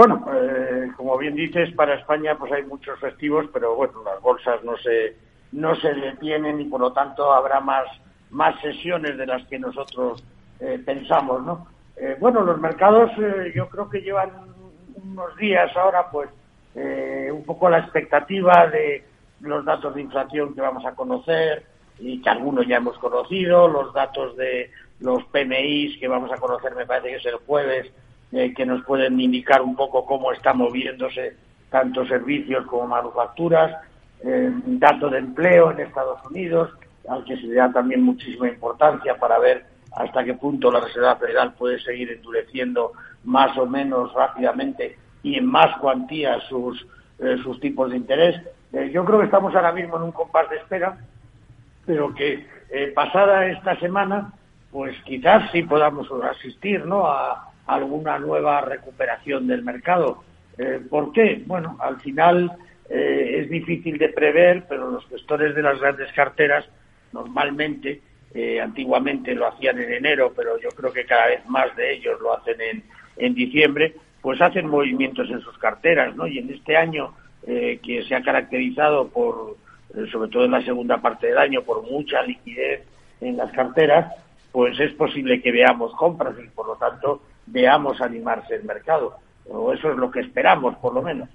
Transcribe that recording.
Bueno, eh, como bien dices, para España pues hay muchos festivos, pero bueno, las bolsas no se no se detienen y por lo tanto habrá más más sesiones de las que nosotros eh, pensamos, ¿no? Eh, bueno, los mercados yo creo que llevan unos días ahora, pues un poco la expectativa de los datos de inflación que vamos a conocer y que algunos ya hemos conocido, los datos de los PMIs que vamos a conocer, me parece que es el jueves eh, que nos pueden indicar un poco cómo están moviéndose tanto servicios como manufacturas, eh, datos de empleo en Estados Unidos, al que se le da también muchísima importancia para ver hasta qué punto la Reserva Federal puede seguir endureciendo más o menos rápidamente y en más cuantía sus, eh, sus tipos de interés. Eh, yo creo que estamos ahora mismo en un compás de espera, pero que pasada esta semana, pues quizás sí podamos asistir ¿no? a, alguna nueva recuperación del mercado. Eh, ¿Por qué? Bueno, al final eh, es difícil de prever, pero los gestores de las grandes carteras normalmente, eh, antiguamente lo hacían en enero, pero yo creo que cada vez más de ellos lo hacen en, en diciembre, pues hacen movimientos en sus carteras, ¿no? Y en este año que se ha caracterizado por, sobre todo en la segunda parte del año, por mucha liquidez en las carteras, pues es posible que veamos compras y por lo tanto veamos animarse el mercado. O eso es lo que esperamos, por lo menos.